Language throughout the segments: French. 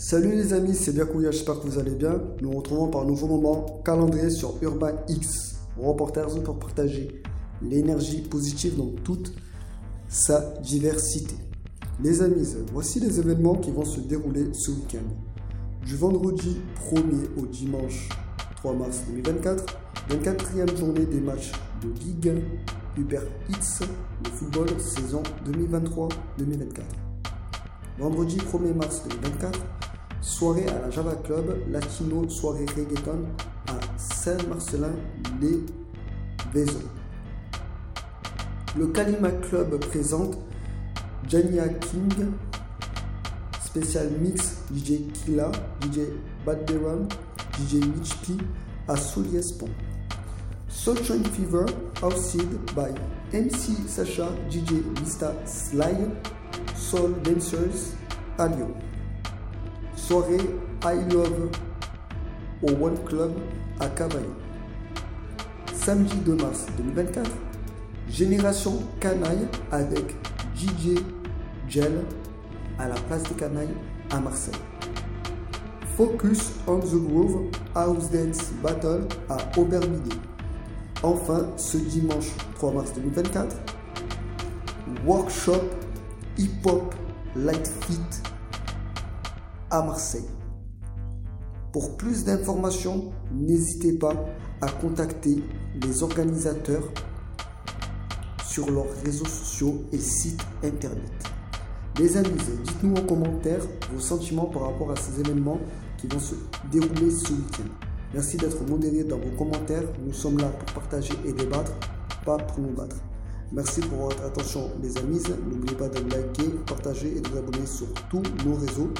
Salut les amis, c'est Biakouya, j'espère que vous allez bien. Nous nous retrouvons par un nouveau moment calendrier sur Urban X, reporters pour partager l'énergie positive dans toute sa diversité. Les amis, voici les événements qui vont se dérouler ce week-end. Du vendredi 1er au dimanche 3 mars 2024, 24e journée des matchs de Ligue 1 Uber X de football saison 2023-2024. Vendredi 1er mars 2024, soirée à la Java Club, Latino soirée reggaeton à Saint-Marcelin-les-Vaisons. Le Kalima Club présente Jania King, spécial mix DJ Killa, DJ Bad DJ Mitch P à Soliespont. Soul Train Fever, hosted by MC Sacha, DJ Mista Sly, Soul Dancers à. Soirée I Love au One Club à Cavaillon. Samedi 2 mars 2024, Génération Canaille avec DJ Gel à la place des Canailles à Marseille. Focus on the Groove House Dance Battle à Aubervilliers. Enfin, ce dimanche 3 mars 2024, workshop hip-hop light fit à Marseille. Pour plus d'informations, n'hésitez pas à contacter les organisateurs sur leurs réseaux sociaux et sites internet. Les amis, dites-nous en commentaire vos sentiments par rapport à ces événements qui vont se dérouler ce week-end. Merci d'être modéré dans vos commentaires. Nous sommes là pour partager et débattre, pas pour nous battre. Merci pour votre attention les amis. N'oubliez pas de liker, partager et de vous abonner sur tous nos réseaux.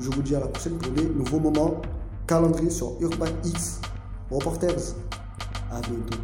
Je vous dis à la prochaine pour des nouveaux moments. Calendrier sur Urban X. Reporters, à bientôt.